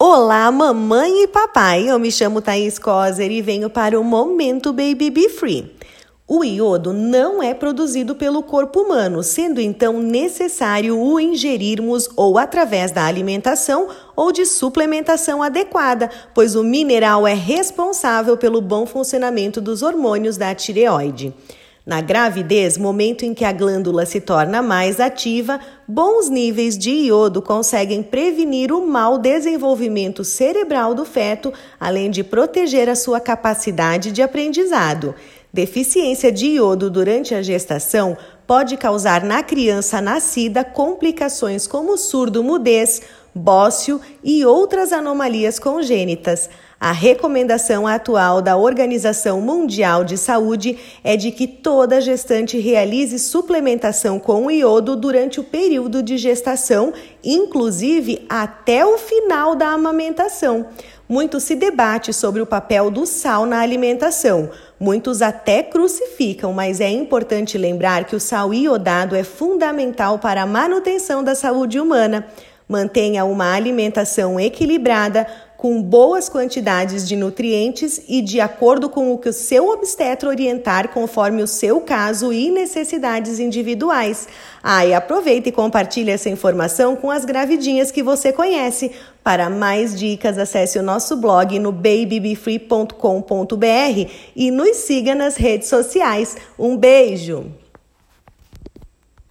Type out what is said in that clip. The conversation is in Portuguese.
Olá, mamãe e papai. Eu me chamo Thaís Coser e venho para o Momento Baby Be Free. O iodo não é produzido pelo corpo humano, sendo então necessário o ingerirmos ou através da alimentação ou de suplementação adequada, pois o mineral é responsável pelo bom funcionamento dos hormônios da tireoide. Na gravidez, momento em que a glândula se torna mais ativa, bons níveis de iodo conseguem prevenir o mau desenvolvimento cerebral do feto, além de proteger a sua capacidade de aprendizado. Deficiência de iodo durante a gestação pode causar na criança nascida complicações como surdo-mudez, bócio e outras anomalias congênitas. A recomendação atual da Organização Mundial de Saúde é de que toda gestante realize suplementação com iodo durante o período de gestação, inclusive até o final da amamentação. Muito se debate sobre o papel do sal na alimentação. Muitos até crucificam, mas é importante lembrar que o sal iodado é fundamental para a manutenção da saúde humana. Mantenha uma alimentação equilibrada, com boas quantidades de nutrientes e de acordo com o que o seu obstetra orientar conforme o seu caso e necessidades individuais. Ah, e aproveita e compartilhe essa informação com as gravidinhas que você conhece. Para mais dicas, acesse o nosso blog no babybefree.com.br e nos siga nas redes sociais. Um beijo!